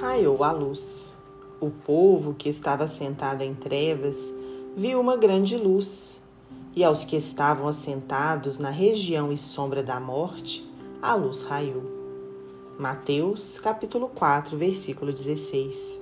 Raiou a luz. O povo que estava sentado em trevas viu uma grande luz, e aos que estavam assentados na região e sombra da morte, a luz raiou. Mateus, capítulo 4, versículo 16.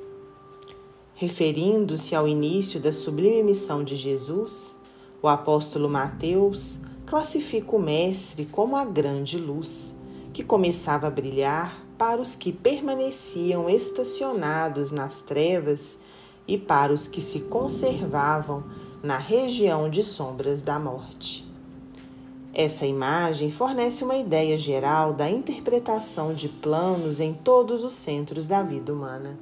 Referindo-se ao início da sublime missão de Jesus, o apóstolo Mateus classifica o Mestre como a grande luz, que começava a brilhar para os que permaneciam estacionados nas trevas e para os que se conservavam na região de sombras da morte. Essa imagem fornece uma ideia geral da interpretação de planos em todos os centros da vida humana.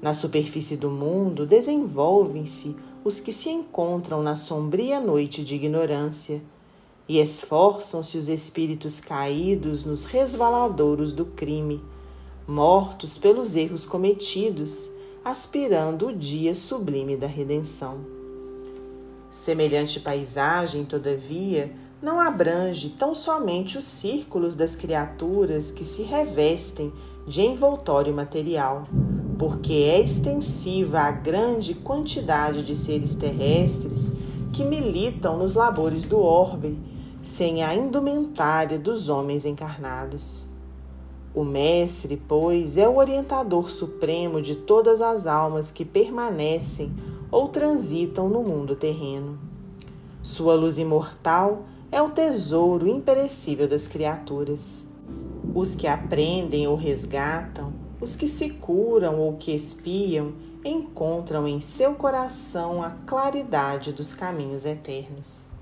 Na superfície do mundo desenvolvem-se os que se encontram na sombria noite de ignorância, e esforçam-se os espíritos caídos nos resvaladouros do crime, mortos pelos erros cometidos, aspirando o dia sublime da redenção. Semelhante paisagem, todavia, não abrange tão somente os círculos das criaturas que se revestem de envoltório material, porque é extensiva a grande quantidade de seres terrestres que militam nos labores do orbe sem a indumentária dos homens encarnados. O Mestre, pois, é o orientador supremo de todas as almas que permanecem ou transitam no mundo terreno. Sua luz imortal é o tesouro imperecível das criaturas. Os que aprendem ou resgatam, os que se curam ou que espiam, encontram em seu coração a claridade dos caminhos eternos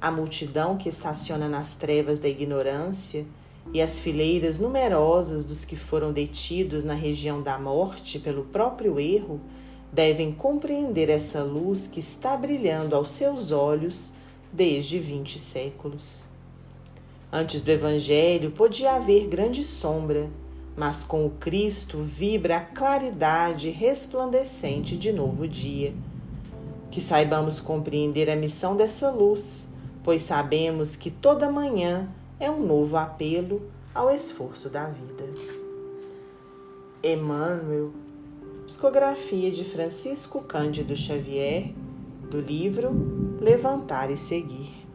a multidão que estaciona nas trevas da ignorância e as fileiras numerosas dos que foram detidos na região da morte pelo próprio erro devem compreender essa luz que está brilhando aos seus olhos desde vinte séculos. Antes do Evangelho podia haver grande sombra, mas com o Cristo vibra a claridade resplandecente de novo dia. Que saibamos compreender a missão dessa luz pois sabemos que toda manhã é um novo apelo ao esforço da vida. Emmanuel, psicografia de Francisco Cândido Xavier, do livro Levantar e Seguir.